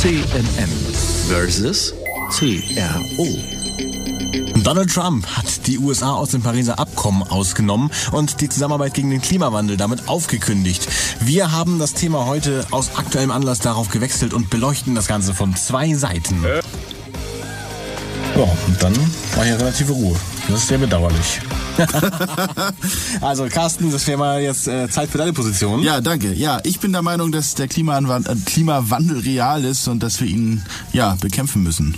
CNM versus CRO. Donald Trump hat die USA aus dem Pariser Abkommen ausgenommen und die Zusammenarbeit gegen den Klimawandel damit aufgekündigt. Wir haben das Thema heute aus aktuellem Anlass darauf gewechselt und beleuchten das Ganze von zwei Seiten. Ja, und dann war hier relative Ruhe. Das ist sehr bedauerlich. also Carsten, das wäre mal jetzt äh, Zeit für deine Position. Ja, danke. Ja, ich bin der Meinung, dass der Klimawandel, äh, Klimawandel real ist und dass wir ihn ja bekämpfen müssen.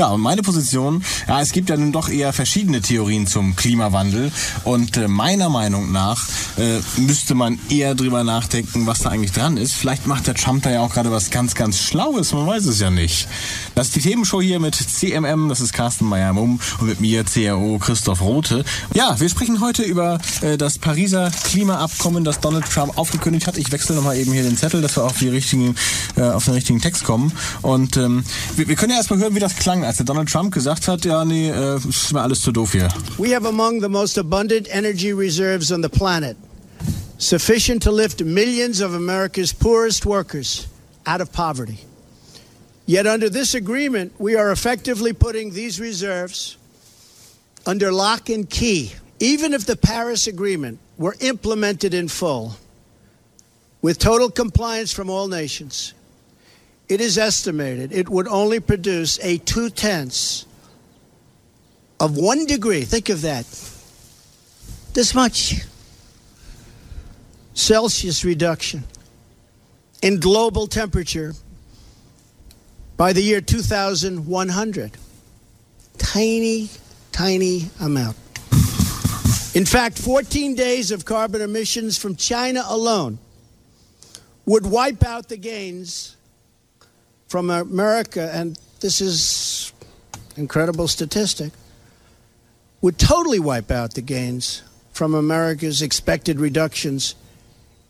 Ja, und meine Position, ja, es gibt ja nun doch eher verschiedene Theorien zum Klimawandel und äh, meiner Meinung nach äh, müsste man eher drüber nachdenken, was da eigentlich dran ist. Vielleicht macht der Trump da ja auch gerade was ganz, ganz Schlaues, man weiß es ja nicht. Das ist die Themenshow hier mit CMM, das ist Carsten Meyer-Mumm und mit mir CRO Christoph Rote. Ja, wir sprechen heute über äh, das Pariser Klimaabkommen, das Donald Trump aufgekündigt hat. Ich wechsle nochmal eben hier den Zettel, dass wir auf, die richtigen, äh, auf den richtigen Text kommen. Und ähm, wir, wir können ja erstmal hören, wie das klang, als der Donald Trump gesagt hat, ja, nee, äh, ist mir alles zu doof hier. We have among the most abundant energy reserves on the planet, sufficient to lift millions of America's poorest workers out of poverty. Yet, under this agreement, we are effectively putting these reserves under lock and key, even if the Paris Agreement were implemented in full, with total compliance from all nations. It is estimated it would only produce a two tenths of one degree. Think of that. This much Celsius reduction in global temperature by the year 2100. Tiny, tiny amount. In fact, 14 days of carbon emissions from China alone would wipe out the gains from America, and this is incredible statistic, would totally wipe out the gains from America's expected reductions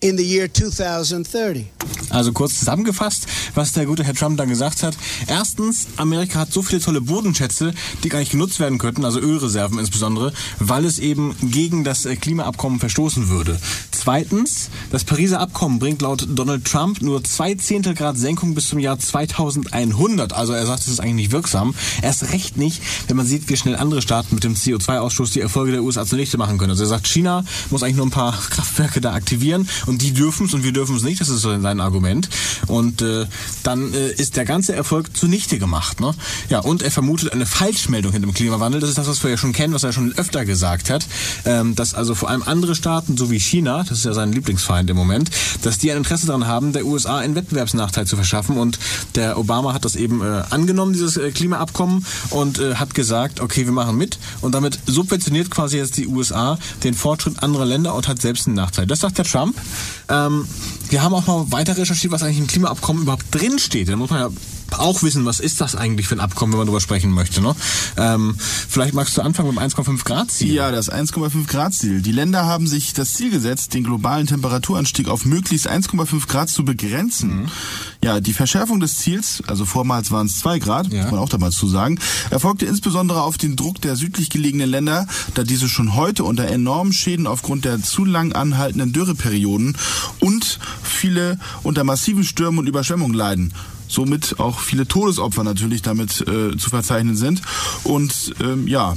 in the year 2030. Also kurz zusammengefasst, was der gute Herr Trump dann gesagt hat. Erstens, Amerika hat so viele tolle Bodenschätze, die gar nicht genutzt werden könnten, also Ölreserven insbesondere, weil es eben gegen das äh, Klimaabkommen verstoßen würde. Zweitens, das Pariser Abkommen bringt laut Donald Trump nur zwei Zehntel Grad Senkung bis zum Jahr 2100. Also er sagt, es ist eigentlich nicht wirksam. Erst recht nicht, wenn man sieht, wie schnell andere Staaten mit dem CO2-Ausstoß die Erfolge der USA zunichte machen können. Also er sagt, China muss eigentlich nur ein paar Kraftwerke da aktivieren und die dürfen es und wir dürfen es nicht. Das ist so sein Argument. Und äh, dann äh, ist der ganze Erfolg zunichte gemacht. Ne? Ja, und er vermutet eine Falschmeldung hinter dem Klimawandel. Das ist das, was wir ja schon kennen, was er schon öfter gesagt hat. Ähm, dass also vor allem andere Staaten, so wie China, das ist ja sein Lieblingsfeind im Moment, dass die ein Interesse daran haben, der USA einen Wettbewerbsnachteil zu verschaffen. Und der Obama hat das eben äh, angenommen, dieses äh, Klimaabkommen, und äh, hat gesagt, okay, wir machen mit. Und damit subventioniert quasi jetzt die USA den Fortschritt anderer Länder und hat selbst einen Nachteil. Das sagt der Trump. Ähm, wir haben auch mal weiter recherchiert, was eigentlich im Klimaabkommen überhaupt drinsteht. Da muss man ja auch wissen, was ist das eigentlich für ein Abkommen, wenn man darüber sprechen möchte. Ne? Ähm, vielleicht magst du anfangen mit dem 1,5 Grad Ziel. Ja, das 1,5 Grad Ziel. Die Länder haben sich das Ziel gesetzt, den globalen Temperaturanstieg auf möglichst 1,5 Grad zu begrenzen. Mhm. Ja, die Verschärfung des Ziels, also vormals waren es 2 Grad, ja. muss man auch damals zu sagen, erfolgte insbesondere auf den Druck der südlich gelegenen Länder, da diese schon heute unter enormen Schäden aufgrund der zu lang anhaltenden Dürreperioden und viele unter massiven Stürmen und Überschwemmungen leiden somit auch viele Todesopfer natürlich damit äh, zu verzeichnen sind. Und ähm, ja,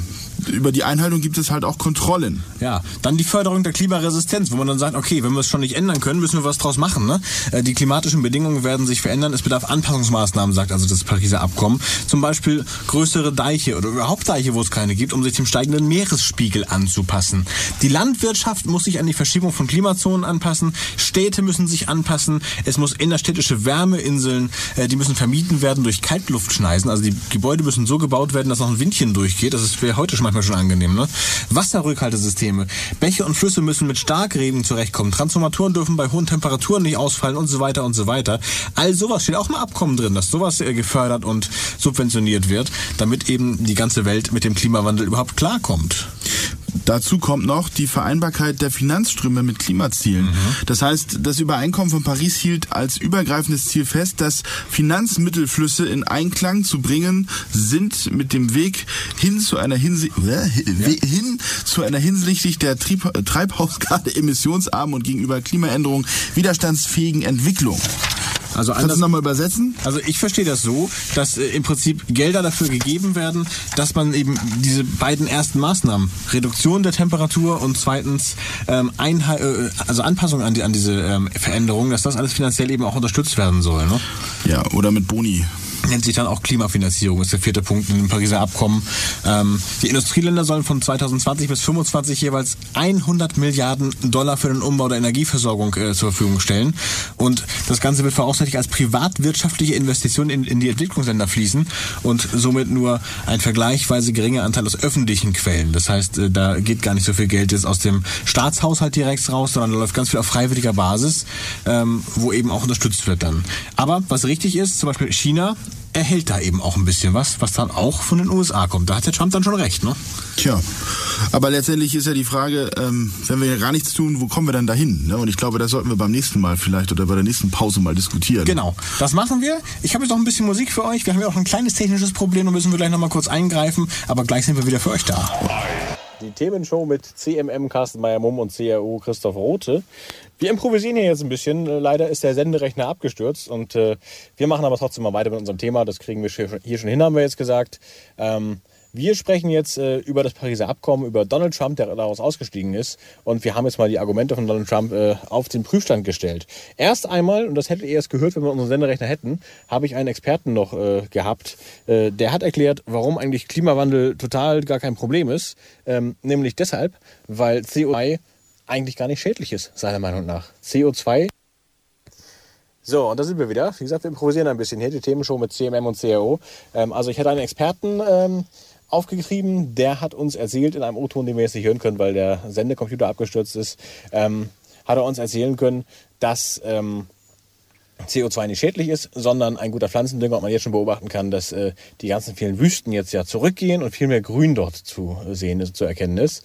über die Einhaltung gibt es halt auch Kontrollen. Ja, dann die Förderung der Klimaresistenz, wo man dann sagt, okay, wenn wir es schon nicht ändern können, müssen wir was draus machen. Ne? Äh, die klimatischen Bedingungen werden sich verändern, es bedarf Anpassungsmaßnahmen, sagt also das Pariser Abkommen. Zum Beispiel größere Deiche oder überhaupt Deiche, wo es keine gibt, um sich dem steigenden Meeresspiegel anzupassen. Die Landwirtschaft muss sich an die Verschiebung von Klimazonen anpassen, Städte müssen sich anpassen, es muss innerstädtische Wärmeinseln, äh, die müssen vermieden werden durch Kaltluftschneisen, also die Gebäude müssen so gebaut werden, dass noch ein Windchen durchgeht, das wäre heute schon mal manchmal schon angenehm. Ne? Wasserrückhaltesysteme. Bäche und Flüsse müssen mit Starkregen zurechtkommen. Transformatoren dürfen bei hohen Temperaturen nicht ausfallen und so weiter und so weiter. All sowas steht auch im Abkommen drin, dass sowas äh, gefördert und subventioniert wird, damit eben die ganze Welt mit dem Klimawandel überhaupt klarkommt. Dazu kommt noch die Vereinbarkeit der Finanzströme mit Klimazielen. Mhm. Das heißt, das Übereinkommen von Paris hielt als übergreifendes Ziel fest, dass Finanzmittelflüsse in Einklang zu bringen sind mit dem Weg hin zu einer Hinsi äh, hin zu einer hinsichtlich der Trieb Treibhausgase emissionsarmen und gegenüber Klimaänderungen widerstandsfähigen Entwicklung. Also Kannst du nochmal übersetzen? Also ich verstehe das so, dass äh, im Prinzip Gelder dafür gegeben werden, dass man eben diese beiden ersten Maßnahmen, Reduktion der Temperatur und zweitens ähm, Einheit, äh, also Anpassung an, die, an diese ähm, Veränderungen, dass das alles finanziell eben auch unterstützt werden soll. Ne? Ja, oder mit Boni nennt sich dann auch Klimafinanzierung, ist der vierte Punkt in dem Pariser Abkommen. Ähm, die Industrieländer sollen von 2020 bis 2025 jeweils 100 Milliarden Dollar für den Umbau der Energieversorgung äh, zur Verfügung stellen. Und das Ganze wird voraussichtlich als privatwirtschaftliche Investition in, in die Entwicklungsländer fließen und somit nur ein vergleichsweise geringer Anteil aus öffentlichen Quellen. Das heißt, äh, da geht gar nicht so viel Geld jetzt aus dem Staatshaushalt direkt raus, sondern da läuft ganz viel auf freiwilliger Basis, ähm, wo eben auch unterstützt wird dann. Aber was richtig ist, zum Beispiel China erhält da eben auch ein bisschen was, was dann auch von den USA kommt. Da hat der Trump dann schon recht, ne? Tja, aber letztendlich ist ja die Frage, ähm, wenn wir ja gar nichts tun, wo kommen wir dann dahin? Ne? Und ich glaube, das sollten wir beim nächsten Mal vielleicht oder bei der nächsten Pause mal diskutieren. Genau, das machen wir. Ich habe jetzt noch ein bisschen Musik für euch. Wir haben ja auch ein kleines technisches Problem, da müssen wir gleich nochmal kurz eingreifen. Aber gleich sind wir wieder für euch da. Die Themenshow mit CMM Carsten Meyer-Mumm und CRU Christoph Rote. Wir improvisieren hier jetzt ein bisschen. Leider ist der Senderechner abgestürzt und äh, wir machen aber trotzdem mal weiter mit unserem Thema. Das kriegen wir hier schon hin, haben wir jetzt gesagt. Ähm, wir sprechen jetzt äh, über das Pariser Abkommen, über Donald Trump, der daraus ausgestiegen ist. Und wir haben jetzt mal die Argumente von Donald Trump äh, auf den Prüfstand gestellt. Erst einmal, und das hättet ihr erst gehört, wenn wir unseren Senderechner hätten, habe ich einen Experten noch äh, gehabt. Äh, der hat erklärt, warum eigentlich Klimawandel total gar kein Problem ist. Ähm, nämlich deshalb, weil CO2 eigentlich gar nicht schädlich ist, seiner Meinung nach. CO2 so, und da sind wir wieder. Wie gesagt, wir improvisieren ein bisschen hier, die Themenshow mit CMM und CRO. Ähm, also ich hatte einen Experten ähm, aufgetrieben, der hat uns erzählt in einem O-Ton, den wir jetzt nicht hören können, weil der Sendecomputer abgestürzt ist, ähm, hat er uns erzählen können, dass ähm, CO2 nicht schädlich ist, sondern ein guter Pflanzendünger und man jetzt schon beobachten kann, dass äh, die ganzen vielen Wüsten jetzt ja zurückgehen und viel mehr Grün dort zu sehen ist, zu erkennen ist.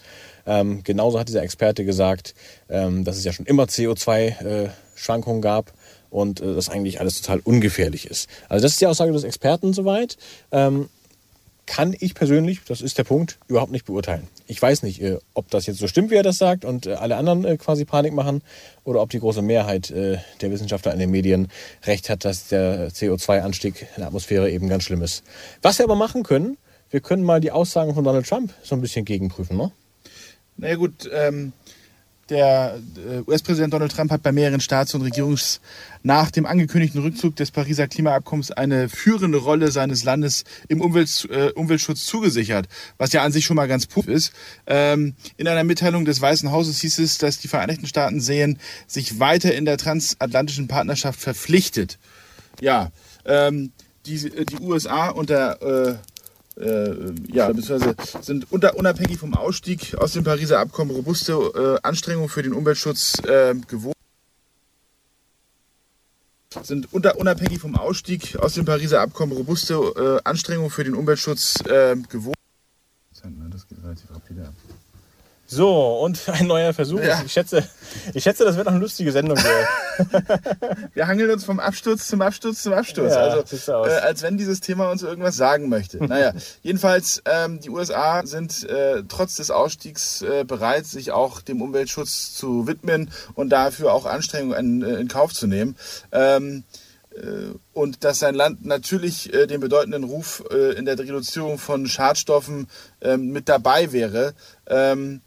Ähm, genauso hat dieser Experte gesagt, ähm, dass es ja schon immer CO2-Schwankungen äh, gab und äh, das eigentlich alles total ungefährlich ist. Also das ist die Aussage des Experten soweit. Ähm, kann ich persönlich, das ist der Punkt, überhaupt nicht beurteilen. Ich weiß nicht, äh, ob das jetzt so stimmt, wie er das sagt und äh, alle anderen äh, quasi Panik machen oder ob die große Mehrheit äh, der Wissenschaftler in den Medien recht hat, dass der CO2-Anstieg in der Atmosphäre eben ganz schlimm ist. Was wir aber machen können, wir können mal die Aussagen von Donald Trump so ein bisschen gegenprüfen. Ne? Naja gut, ähm, der äh, US-Präsident Donald Trump hat bei mehreren Staats- und Regierungs nach dem angekündigten Rückzug des Pariser Klimaabkommens eine führende Rolle seines Landes im Umwelt, äh, Umweltschutz zugesichert, was ja an sich schon mal ganz puff ist. Ähm, in einer Mitteilung des Weißen Hauses hieß es, dass die Vereinigten Staaten sehen, sich weiter in der transatlantischen Partnerschaft verpflichtet. Ja, ähm, die, die USA unter äh, äh, ja, beziehungsweise sind unter, unabhängig vom Ausstieg aus dem Pariser Abkommen robuste äh, Anstrengungen für den Umweltschutz äh, gewohnt sind unter, unabhängig vom Ausstieg aus dem Pariser Abkommen robuste äh, Anstrengungen für den Umweltschutz äh, gewohnt. Das geht relativ rapide ab. So, und ein neuer Versuch. Ja. Ich, schätze, ich schätze, das wird noch eine lustige Sendung. Wir hangeln uns vom Absturz zum Absturz zum Absturz. Ja, also, äh, als wenn dieses Thema uns irgendwas sagen möchte. naja, jedenfalls, ähm, die USA sind äh, trotz des Ausstiegs äh, bereit, sich auch dem Umweltschutz zu widmen und dafür auch Anstrengungen in, äh, in Kauf zu nehmen. Ähm, äh, und dass sein Land natürlich äh, den bedeutenden Ruf äh, in der Reduzierung von Schadstoffen ähm, mit dabei wäre. Ähm,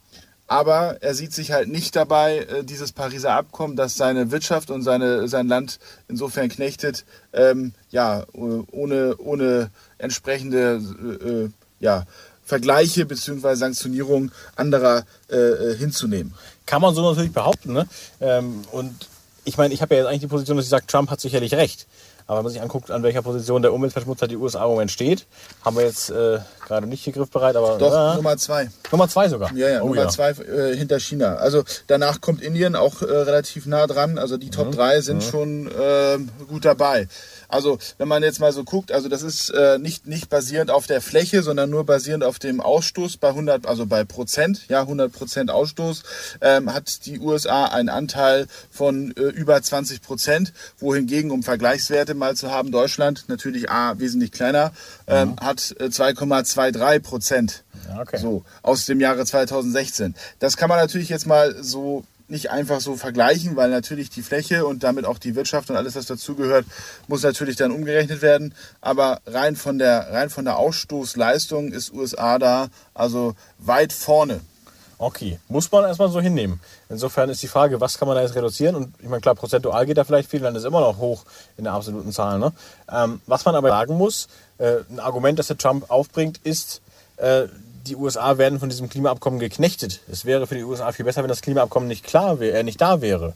aber er sieht sich halt nicht dabei, äh, dieses Pariser Abkommen, das seine Wirtschaft und seine, sein Land insofern knechtet, ähm, ja, ohne, ohne entsprechende äh, ja, Vergleiche bzw. Sanktionierung anderer äh, äh, hinzunehmen. Kann man so natürlich behaupten. Ne? Ähm, und ich meine, ich habe ja jetzt eigentlich die Position, dass ich sage, Trump hat sicherlich recht. Aber wenn man sich anguckt, an welcher Position der Umweltverschmutzer die USA im Moment steht, haben wir jetzt äh, gerade nicht hier griffbereit, aber Doch, ja, Nummer zwei. Nummer zwei sogar. Ja, ja, Oh, Nummer ja. zwei äh, hinter China. Also danach kommt Indien auch äh, relativ nah dran. Also die Mhm. Top drei sind schon äh, gut dabei. Also wenn man jetzt mal so guckt, also das ist äh, nicht, nicht basierend auf der Fläche, sondern nur basierend auf dem Ausstoß bei 100, also bei Prozent, ja 100 Prozent Ausstoß, ähm, hat die USA einen Anteil von äh, über 20 Prozent, wohingegen, um Vergleichswerte mal zu haben, Deutschland natürlich A, wesentlich kleiner, ähm, hat äh, 2,23 Prozent. Ja, okay. So, aus dem Jahre 2016. Das kann man natürlich jetzt mal so nicht einfach so vergleichen, weil natürlich die Fläche und damit auch die Wirtschaft und alles, was dazugehört, muss natürlich dann umgerechnet werden. Aber rein von der, rein von der Ausstoßleistung ist USA da also weit vorne. Okay, muss man erstmal so hinnehmen. Insofern ist die Frage, was kann man da jetzt reduzieren? Und ich meine, klar, prozentual geht da vielleicht viel, dann ist immer noch hoch in der absoluten Zahl. Ne? Ähm, was man aber sagen muss, äh, ein Argument, das der Trump aufbringt, ist, äh, die USA werden von diesem Klimaabkommen geknechtet. Es wäre für die USA viel besser, wenn das Klimaabkommen nicht klar wäre, äh, nicht da wäre.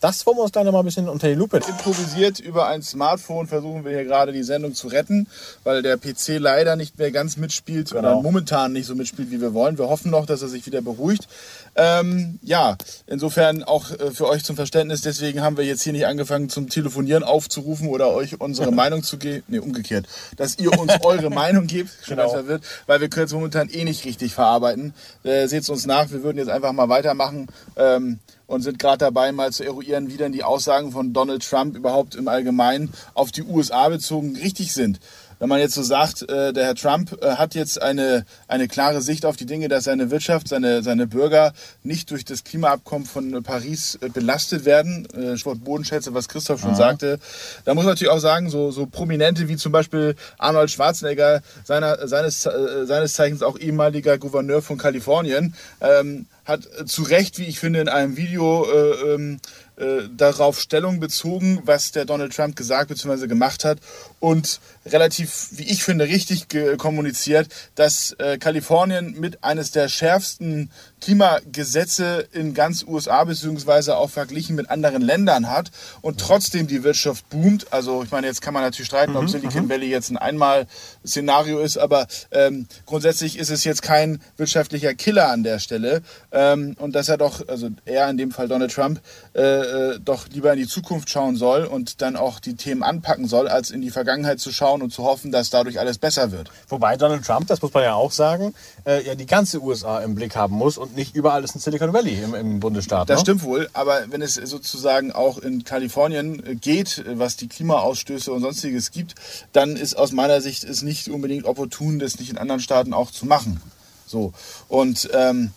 Das wollen wir uns gleich noch mal ein bisschen unter die Lupe Improvisiert über ein Smartphone versuchen wir hier gerade die Sendung zu retten, weil der PC leider nicht mehr ganz mitspielt oder Genau. momentan nicht so mitspielt, wie wir wollen. Wir hoffen noch, dass er sich wieder beruhigt. Ähm, ja, insofern auch äh, für euch zum Verständnis, deswegen haben wir jetzt hier nicht angefangen zum Telefonieren aufzurufen oder euch unsere Meinung zu geben. Nee, umgekehrt. Dass ihr uns eure Meinung gebt, schon Genau. verwirrt, weil wir können es momentan eh nicht richtig verarbeiten. Äh, Seht uns nach, wir würden jetzt einfach mal weitermachen. Ähm, und sind gerade dabei, mal zu eruieren, wie denn die Aussagen von Donald Trump überhaupt im Allgemeinen auf die USA bezogen richtig sind. Wenn man jetzt so sagt, äh, der Herr Trump äh, hat jetzt eine, eine klare Sicht auf die Dinge, dass seine Wirtschaft, seine, seine Bürger nicht durch das Klimaabkommen von Paris äh, belastet werden, äh, Stichwort Bodenschätze, was Christoph schon sagte, da muss man natürlich auch sagen, so, so Prominente wie zum Beispiel Arnold Schwarzenegger, seiner, seines, äh, seines Zeichens auch ehemaliger Gouverneur von Kalifornien, ähm, hat zu Recht, wie ich finde, in einem Video äh, ähm, äh, darauf Stellung bezogen, was der Donald Trump gesagt bzw. gemacht hat und relativ, wie ich finde, richtig kommuniziert, dass äh, Kalifornien mit eines der schärfsten Klimagesetze in ganz USA bzw. auch verglichen mit anderen Ländern hat und trotzdem die Wirtschaft boomt. Also ich meine, jetzt kann man natürlich streiten, ob Silicon Valley jetzt ein Einmal-Szenario ist, aber ähm, grundsätzlich ist es jetzt kein wirtschaftlicher Killer an der Stelle ähm, und dass er doch, also er in dem Fall Donald Trump, äh, äh, doch lieber in die Zukunft schauen soll und dann auch die Themen anpacken soll, als in die Vergangenheit zu schauen und zu hoffen, dass dadurch alles besser wird. Wobei Donald Trump, das muss man ja auch sagen, äh, ja die ganze USA im Blick haben muss und nicht überall ist ein Silicon Valley im, im Bundesstaat. Das ne? stimmt wohl, aber wenn es sozusagen auch in Kalifornien äh, geht, was die Klimaausstöße und sonstiges gibt, dann ist aus meiner Sicht es nicht unbedingt opportun, das nicht in anderen Staaten auch zu machen. So und ähm,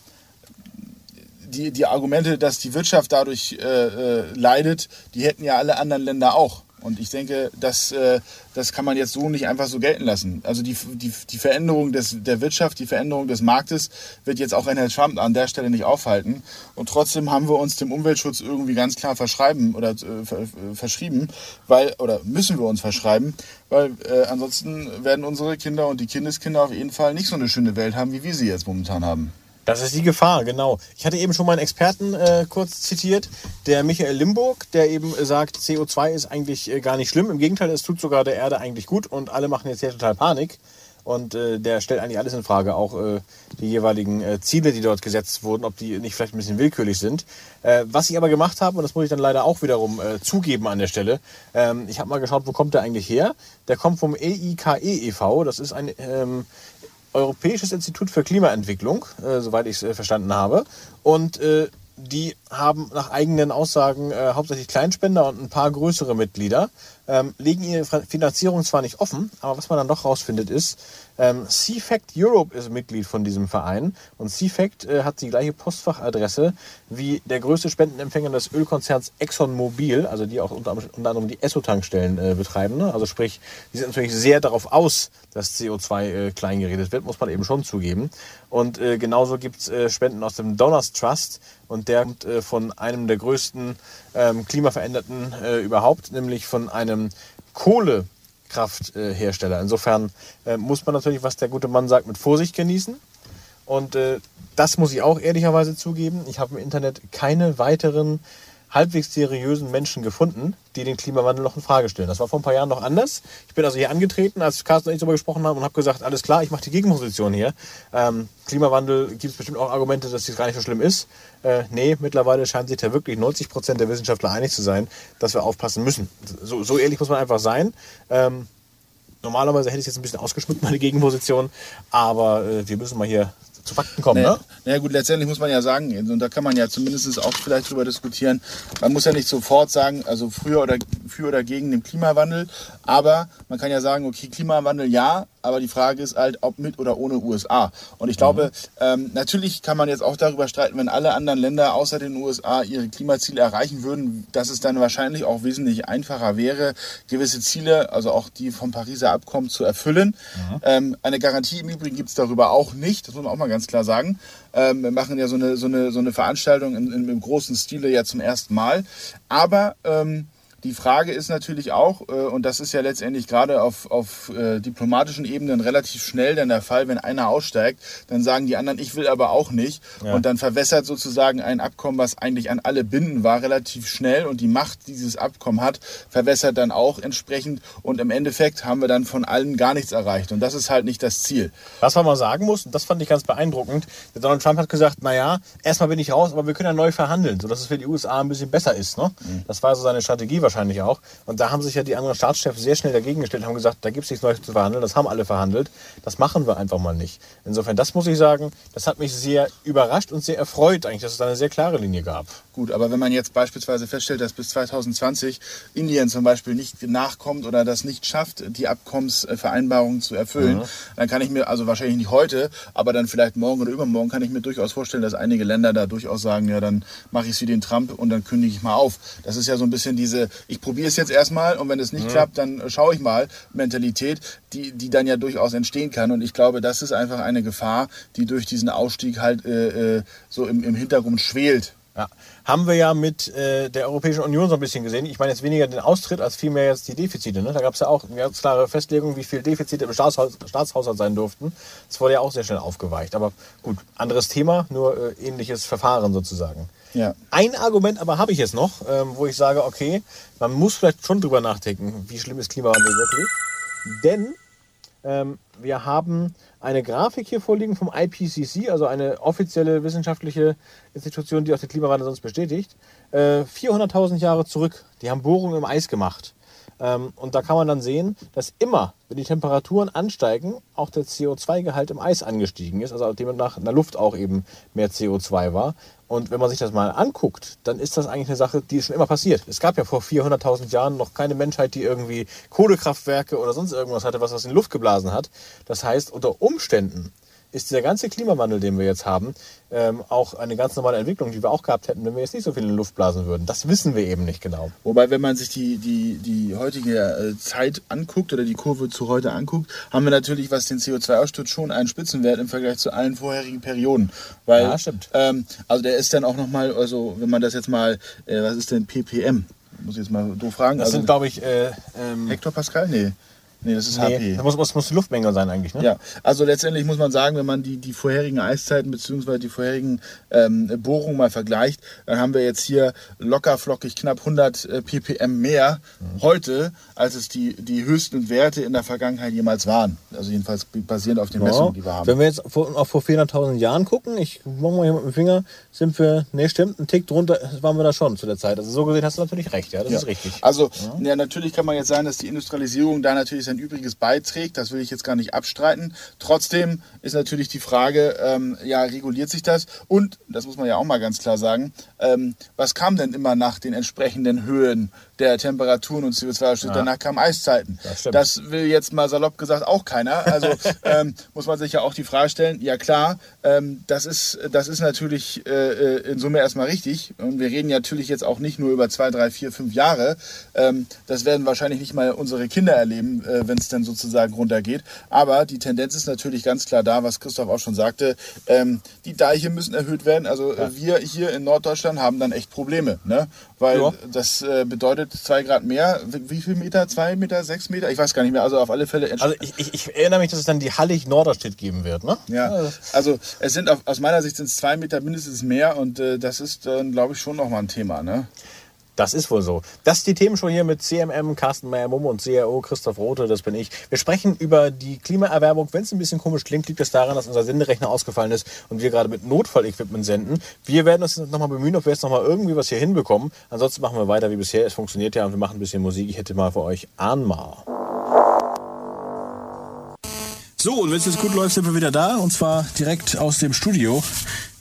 die, die Argumente, dass die Wirtschaft dadurch äh, äh, leidet, die hätten ja alle anderen Länder auch. Und ich denke, das, äh, das kann man jetzt so nicht einfach so gelten lassen. Also die, die, die Veränderung des, der Wirtschaft, die Veränderung des Marktes wird jetzt auch Herr Trump an der Stelle nicht aufhalten. Und trotzdem haben wir uns dem Umweltschutz irgendwie ganz klar verschreiben oder äh, äh, verschrieben, weil, oder müssen wir uns verschreiben, weil äh, ansonsten werden unsere Kinder und die Kindeskinder auf jeden Fall nicht so eine schöne Welt haben, wie wir sie jetzt momentan haben. Das ist die Gefahr, genau. Ich hatte eben schon meinen Experten äh, kurz zitiert, der Michael Limburg, der eben äh, sagt, CO2 ist eigentlich äh, gar nicht schlimm. Im Gegenteil, es tut sogar der Erde eigentlich gut und alle machen jetzt hier total Panik. Und äh, der stellt eigentlich alles in Frage, auch äh, die jeweiligen äh, Ziele, die dort gesetzt wurden, ob die nicht vielleicht ein bisschen willkürlich sind. Äh, was ich aber gemacht habe, und das muss ich dann leider auch wiederum äh, zugeben an der Stelle, ähm, ich habe mal geschaut, wo kommt der eigentlich her? Der kommt vom EIKE e.V., das ist ein ähm, Europäisches Institut für Klimaentwicklung, äh, soweit ich es äh, verstanden habe. Und äh, die haben nach eigenen Aussagen äh, hauptsächlich Kleinspender und ein paar größere Mitglieder, ähm, legen ihre Finanzierung zwar nicht offen, aber was man dann doch rausfindet ist, ähm, CFACT Europe ist Mitglied von diesem Verein und CFACT äh, hat die gleiche Postfachadresse wie der größte Spendenempfänger des Ölkonzerns ExxonMobil, also die auch unter, unter anderem die Esso-Tankstellen äh, betreiben. Ne? Also sprich, die sind natürlich sehr darauf aus, dass CO2 äh, klein geredet wird, muss man eben schon zugeben. Und äh, genauso gibt es äh, Spenden aus dem Donors Trust und der kommt äh, von einem der größten ähm, Klimaveränderten äh, überhaupt, nämlich von einem Kohlekrafthersteller. Insofern äh, muss man natürlich, was der gute Mann sagt, mit Vorsicht genießen. Und äh, das muss ich auch ehrlicherweise zugeben. Ich habe im Internet keine weiteren halbwegs seriösen Menschen gefunden, die den Klimawandel noch in Frage stellen. Das war vor ein paar Jahren noch anders. Ich bin also hier angetreten, als Carsten und ich darüber gesprochen haben und habe gesagt, alles klar, ich mache die Gegenposition hier. Ähm, Klimawandel gibt es bestimmt auch Argumente, dass das gar nicht so schlimm ist. Äh, nee, mittlerweile scheint sich da wirklich 90 Prozent der Wissenschaftler einig zu sein, dass wir aufpassen müssen. So, so ehrlich muss man einfach sein. Ähm, normalerweise hätte ich jetzt ein bisschen ausgeschmückt, meine Gegenposition, aber äh, wir müssen mal hier zu Fakten kommen, naja, ne? naja gut, letztendlich muss man ja sagen, und da kann man ja zumindest auch vielleicht drüber diskutieren, man muss ja nicht sofort sagen, also früher oder für oder gegen den Klimawandel, aber man kann ja sagen, okay, Klimawandel ja, aber die Frage ist halt, ob mit oder ohne USA. Und ich glaube, ähm, natürlich kann man jetzt auch darüber streiten, wenn alle anderen Länder außer den USA ihre Klimaziele erreichen würden, dass es dann wahrscheinlich auch wesentlich einfacher wäre, gewisse Ziele, also auch die vom Pariser Abkommen zu erfüllen. Mhm. Ähm, eine Garantie im Übrigen gibt es darüber auch nicht, das muss man auch mal ganz klar sagen. Ähm, wir machen ja so eine, so eine, so eine Veranstaltung im, im, im großen Stile ja zum ersten Mal. Aber ähm, die Frage ist natürlich auch, äh, und das ist ja letztendlich gerade auf, auf äh, diplomatischen Ebenen relativ schnell dann der Fall, wenn einer aussteigt, dann sagen die anderen, ich will aber auch nicht. Ja. Und dann verwässert sozusagen ein Abkommen, was eigentlich an alle binden war, relativ schnell. Und die Macht, die dieses Abkommen hat, verwässert dann auch entsprechend. Und im Endeffekt haben wir dann von allen gar nichts erreicht. Und das ist halt nicht das Ziel. Was man mal sagen muss, und das fand ich ganz beeindruckend, der Donald Trump hat gesagt, naja, erstmal bin ich raus, aber wir können ja neu verhandeln, sodass es für die USA ein bisschen besser ist. Ne? Mhm. Das war so seine Strategie wahrscheinlich wahrscheinlich auch. Und da haben sich ja die anderen Staatschefs sehr schnell dagegen gestellt, haben gesagt, da gibt es nichts Neues zu verhandeln, das haben alle verhandelt, das machen wir einfach mal nicht. Insofern, das muss ich sagen, das hat mich sehr überrascht und sehr erfreut eigentlich, dass es da eine sehr klare Linie gab. Gut, aber wenn man jetzt beispielsweise feststellt, dass bis 2020 Indien zum Beispiel nicht nachkommt oder das nicht schafft, die Abkommensvereinbarungen zu erfüllen, mhm. dann kann ich mir, also wahrscheinlich nicht heute, aber dann vielleicht morgen oder übermorgen, kann ich mir durchaus vorstellen, dass einige Länder da durchaus sagen, ja, dann mache ich es wie den Trump und dann kündige ich mal auf. Das ist ja so ein bisschen diese, ich probiere es jetzt erstmal und wenn es nicht mhm. klappt, dann schaue ich mal Mentalität, die, die dann ja durchaus entstehen kann. Und ich glaube, das ist einfach eine Gefahr, die durch diesen Ausstieg halt äh, äh so im, im Hintergrund schwelt. Ja. Haben wir ja mit äh, der Europäischen Union so ein bisschen gesehen. Ich meine jetzt weniger den Austritt als vielmehr jetzt die Defizite. Ne? Da gab es ja auch eine ganz klare Festlegung, wie viel Defizite im Staatshaus Staatshaushalt sein durften. Das wurde ja auch sehr schnell aufgeweicht. Aber gut, anderes Thema, nur äh, ähnliches Verfahren sozusagen. Ja. Ein Argument aber habe ich jetzt noch, ähm, wo ich sage, okay, man muss vielleicht schon drüber nachdenken, wie schlimm ist Klimawandel wirklich. Denn ähm, wir haben eine Grafik hier vorliegen vom IPCC, also eine offizielle wissenschaftliche Institution, die auch den Klimawandel sonst bestätigt. Äh, 400.000 Jahre zurück, die haben Bohrungen im Eis gemacht. Ähm, und da kann man dann sehen, dass immer, wenn die Temperaturen ansteigen, auch der CO2-Gehalt im Eis angestiegen ist, also demnach in der Luft auch eben mehr CO2 war. Und wenn man sich das mal anguckt, dann ist das eigentlich eine Sache, die ist schon immer passiert. Es gab ja vor 400.000 Jahren noch keine Menschheit, die irgendwie Kohlekraftwerke oder sonst irgendwas hatte, was was in die Luft geblasen hat. Das heißt, unter Umständen ist dieser ganze Klimawandel, den wir jetzt haben, ähm, auch eine ganz normale Entwicklung, die wir auch gehabt hätten, wenn wir jetzt nicht so viel in die Luft blasen würden. Das wissen wir eben nicht genau. Wobei, wenn man sich die, die, die heutige äh, Zeit anguckt oder die Kurve zu heute anguckt, haben wir natürlich, was den CO2-Ausstoß schon einen Spitzenwert im Vergleich zu allen vorherigen Perioden. Weil, ja, stimmt. Ähm, also der ist dann auch nochmal, also wenn man das jetzt mal, äh, was ist denn ppm? Muss ich jetzt mal doof fragen. Das also, sind, glaube ich, äh, ähm, Hektopascal? Nee. Nee, das ist nee, HP. Das muss, muss, muss die Luftmenge sein eigentlich, ne? Ja, also letztendlich muss man sagen, wenn man die, die vorherigen Eiszeiten bzw. die vorherigen ähm, Bohrungen mal vergleicht, dann haben wir jetzt hier locker flockig knapp 100 äh, ppm mehr mhm. heute, als es die, die höchsten Werte in der Vergangenheit jemals waren. Also jedenfalls basierend auf den ja. Messungen, die wir haben. Wenn wir jetzt vor, auch vor 400.000 Jahren gucken, ich mache mal hier mit dem Finger, sind wir, ne stimmt, ein Tick drunter waren wir da schon zu der Zeit. Also so gesehen hast du natürlich recht, ja, das ja. ist richtig. Also ja. ja. natürlich kann man jetzt sagen, dass die Industrialisierung da natürlich sein Übriges beiträgt. Das will ich jetzt gar nicht abstreiten. Trotzdem ist natürlich die Frage, ähm, ja, reguliert sich das? Und, das muss man ja auch mal ganz klar sagen, ähm, was kam denn immer nach den entsprechenden Höhen der Temperaturen und CO2-Ausstoß? Ja. Danach kamen Eiszeiten. Das, das, will jetzt mal salopp gesagt auch keiner. Also ähm, muss man sich ja auch die Frage stellen, ja klar, ähm, das, ist, das ist natürlich äh, äh, in Summe erstmal richtig. Und wir reden natürlich jetzt auch nicht nur über zwei, drei, vier, fünf Jahre. Ähm, das werden wahrscheinlich nicht mal unsere Kinder erleben, äh, wenn es dann sozusagen runtergeht. Aber die Tendenz ist natürlich ganz klar da, was Christoph auch schon sagte. Ähm, die Deiche müssen erhöht werden. Also ja. wir hier in Norddeutschland haben dann echt Probleme. Ne? Weil ja. das äh, bedeutet zwei Grad mehr. Wie viel Meter? Zwei Meter? Sechs Meter? Ich weiß gar nicht mehr. Also auf alle Fälle. Also ich, ich, ich erinnere mich, dass es dann die Hallig-Norderstedt geben wird. Ne? Ja. Also es sind auf, aus meiner Sicht sind es zwei Meter mindestens mehr und äh, das ist dann, glaube ich, schon nochmal ein Thema. Ne? Das ist wohl so. Das ist die Themenshow hier mit CMM, Carsten Meyer-Mumm und CRO Christoph Rote, das bin ich. Wir sprechen über die Klimaerwärmung. Wenn es ein bisschen komisch klingt, liegt es daran, dass unser Senderechner ausgefallen ist und wir gerade mit Notfallequipment senden. Wir werden uns nochmal bemühen, ob wir jetzt nochmal irgendwie was hier hinbekommen. Ansonsten machen wir weiter wie bisher. Es funktioniert ja und wir machen ein bisschen Musik. Ich hätte mal für euch Ahnma. So, und wenn es jetzt gut läuft, sind wir wieder da. Und zwar direkt aus dem Studio.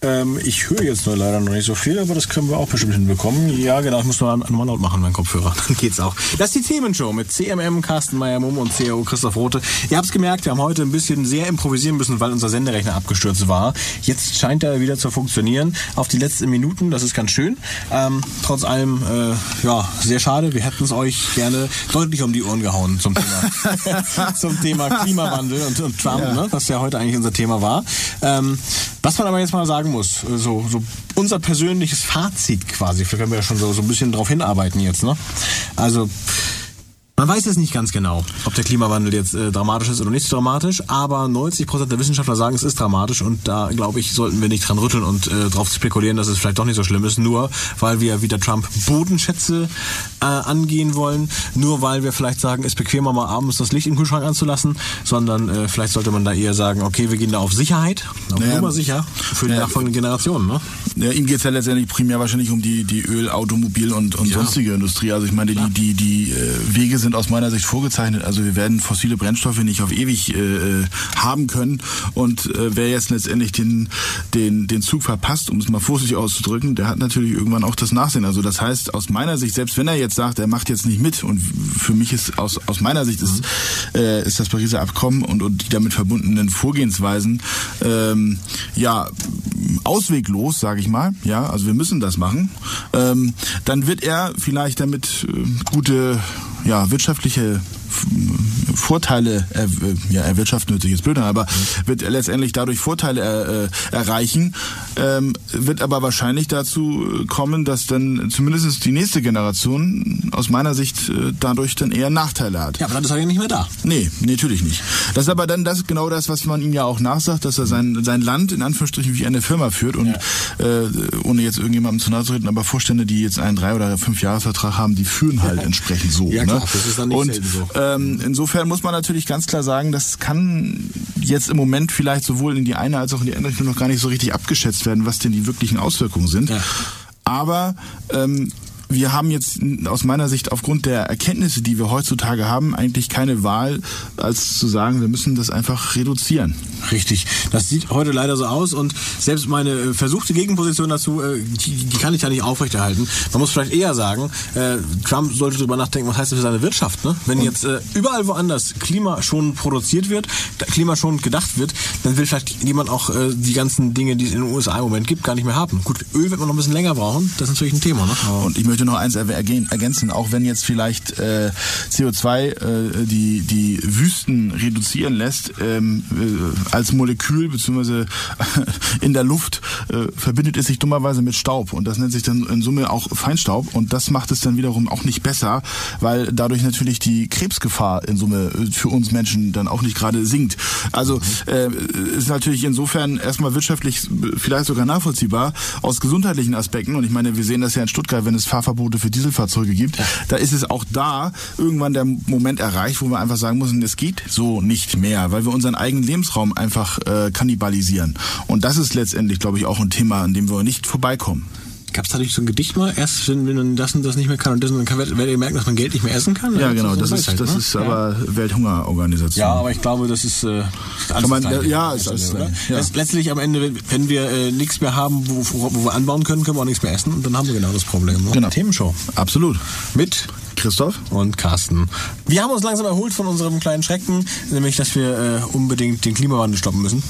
Ähm, ich höre jetzt nur leider noch nicht so viel, aber das können wir auch bestimmt hinbekommen. Ja, genau, ich muss nur nochmal laut machen, mein Kopfhörer. Dann geht's auch. Das ist die Themenshow mit CMM, Carsten Meyer-Mumm und CAO Christoph Rote. Ihr habt's gemerkt, wir haben heute ein bisschen sehr improvisieren müssen, weil unser Senderechner abgestürzt war. Jetzt scheint er wieder zu funktionieren. Auf die letzten Minuten, das ist ganz schön. Ähm, trotz allem, äh, ja, sehr schade. Wir hätten es euch gerne deutlich um die Ohren gehauen zum Thema, zum Thema Klimawandel und, und Trump, ja. ne, was ja heute eigentlich unser Thema war. Ähm, was man aber jetzt mal sagen muss, so, so unser persönliches Fazit quasi, vielleicht können wir ja schon so, so ein bisschen drauf hinarbeiten jetzt, ne? Also, man weiß es nicht ganz genau, ob der Klimawandel jetzt äh, dramatisch ist oder nicht dramatisch, aber 90 Prozent der Wissenschaftler sagen, es ist dramatisch und da, glaube ich, sollten wir nicht dran rütteln und äh, darauf spekulieren, dass es vielleicht doch nicht so schlimm ist, nur weil wir wieder Trump Bodenschätze äh, angehen wollen, nur weil wir vielleicht sagen, es ist bequemer mal abends das Licht im Kühlschrank anzulassen, sondern äh, vielleicht sollte man da eher sagen, okay, wir gehen da auf Sicherheit, auf naja, Nummer sicher für die naja, nachfolgenden Generationen. Ne? Ja, ihm geht es ja letztendlich primär wahrscheinlich um die, die Öl-, Automobil- und, und ja. sonstige Industrie. Also ich meine, die, die, die äh, Wege sind sind aus meiner Sicht vorgezeichnet. Also wir werden fossile Brennstoffe nicht auf ewig äh, haben können. Und äh, wer jetzt letztendlich den, den, den Zug verpasst, um es mal vorsichtig auszudrücken, der hat natürlich irgendwann auch das Nachsehen. Also das heißt, aus meiner Sicht, selbst wenn er jetzt sagt, er macht jetzt nicht mit, und für mich ist aus, aus meiner Sicht ist, äh, ist das Pariser Abkommen und, und die damit verbundenen Vorgehensweisen ähm, ja ausweglos, sage ich mal. Ja, also wir müssen das machen. Ähm, dann wird er vielleicht damit äh, gute ja, wirtschaftliche Vorteile er, ja, erwirtschaften sich jetzt blöd aber wird letztendlich dadurch Vorteile äh, erreichen, ähm, wird aber wahrscheinlich dazu kommen, dass dann zumindest die nächste Generation aus meiner Sicht äh, dadurch dann eher Nachteile hat. Ja, aber dann ist er ja nicht mehr da. Nee, natürlich nicht. Das ist aber dann das genau das, was man ihm ja auch nachsagt, dass er sein, sein Land in Anführungsstrichen wie eine Firma führt und ja. äh, ohne jetzt irgendjemandem zu nahe zu reden, aber Vorstände, die jetzt einen drei oder fünf Jahresvertrag haben, die führen halt entsprechend so. Ja, ne? klar, das ist dann nicht und, so. Ähm, insofern muss man natürlich ganz klar sagen, das kann jetzt im Moment vielleicht sowohl in die eine als auch in die andere Richtung noch gar nicht so richtig abgeschätzt werden, was denn die wirklichen Auswirkungen sind. Ja. Aber ähm, wir haben jetzt aus meiner Sicht aufgrund der Erkenntnisse, die wir heutzutage haben, eigentlich keine Wahl, als zu sagen, wir müssen das einfach reduzieren. Richtig. Das sieht heute leider so aus und selbst meine äh, versuchte Gegenposition dazu, äh, die, die kann ich ja nicht aufrechterhalten. Man muss vielleicht eher sagen, äh, Trump sollte darüber nachdenken, was heißt das für seine Wirtschaft. Ne? Wenn und jetzt überall woanders Klima schon produziert wird, Klima schon gedacht wird, dann will vielleicht jemand auch die ganzen Dinge, die es in den USA im Moment gibt, gar nicht mehr haben. Gut, Öl wird man noch ein bisschen länger brauchen, das ist natürlich ein Thema. Ne? Und ich möchte möchte noch eins ergänzen, auch wenn jetzt vielleicht äh, CO2 äh, die, die Wüsten reduzieren lässt, ähm, äh, als Molekül bzw. in der Luft äh, verbindet es sich dummerweise mit Staub und das nennt sich dann in Summe auch Feinstaub und das macht es dann wiederum auch nicht besser, weil dadurch natürlich die Krebsgefahr in Summe äh, für uns Menschen dann auch nicht gerade sinkt. Also äh, ist natürlich insofern erstmal wirtschaftlich vielleicht sogar nachvollziehbar aus gesundheitlichen Aspekten und ich meine, wir sehen das ja in Stuttgart, wenn es Fahrverbote Fahrverbote für Dieselfahrzeuge gibt, da ist es auch da irgendwann der Moment erreicht, wo wir einfach sagen müssen, es geht so nicht mehr, weil wir unseren eigenen Lebensraum einfach äh, kannibalisieren. Und das ist letztendlich, glaube ich, auch ein Thema, an dem wir nicht vorbeikommen. Gab es da nicht so ein Gedicht mal? Erst wenn, wenn man das und das nicht mehr kann und das und dann kann, werdet ihr merken, dass man Geld nicht mehr essen kann? Ja, genau. Das, ist, das ne? ist aber ja. Welthungerorganisation. Ja, aber ich glaube, das ist äh, alles man, klein, ja, ist alles oder? Ja. Letztlich am Ende, wenn wir äh, nichts mehr haben, wo, wo, wo, wir anbauen können, können wir auch nichts mehr essen und dann haben wir genau das Problem. Ne? Genau. Themenshow. Absolut. Mit Christoph und Carsten. Wir haben uns langsam erholt von unserem kleinen Schrecken, nämlich, dass wir äh, unbedingt den Klimawandel stoppen müssen.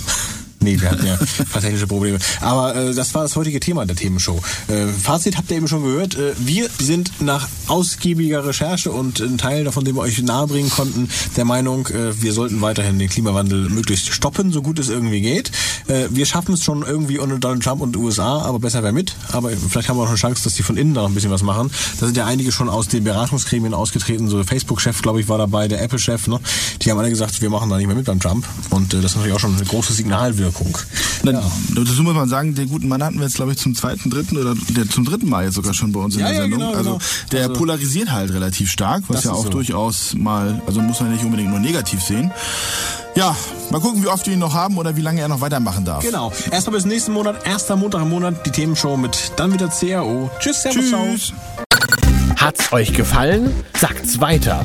Nee, wir hatten ja ein paar technische Probleme. Aber äh, das war das heutige Thema der Themenshow. Äh, Fazit habt ihr eben schon gehört. Äh, wir sind nach ausgiebiger Recherche und ein Teil davon, den wir euch nahebringen konnten, der Meinung, äh, wir sollten weiterhin den Klimawandel möglichst stoppen, so gut es irgendwie geht. Äh, wir schaffen es schon irgendwie ohne Donald Trump und USA, aber besser wäre mit. Aber vielleicht haben wir auch eine Chance, dass die von innen da noch ein bisschen was machen. Da sind ja einige schon aus den Beratungsgremien ausgetreten. So Facebook-Chef, glaube ich, war dabei, der Apple-Chef. Ne? Die haben alle gesagt, wir machen da nicht mehr mit beim Trump. Und äh, das ist natürlich auch schon eine große Signalwirkung Wirkung. Dann, ja. Dazu muss man sagen, den guten Mann hatten wir jetzt, glaube ich, zum zweiten, dritten oder der, zum dritten Mal jetzt sogar schon bei uns in Ja, der ja, Sendung. genau, also genau. der Also- polarisiert halt relativ stark, was ja auch so. durchaus mal, also muss man nicht unbedingt nur negativ sehen. Ja, mal gucken, wie oft wir ihn noch haben oder wie lange er noch weitermachen darf. Genau. Erstmal bis nächsten Monat, erster Montag im Monat, die Themenshow mit dann wieder CRO. Tschüss, Servus, ciao. Tschüss. Hat's euch gefallen? Sagt's weiter.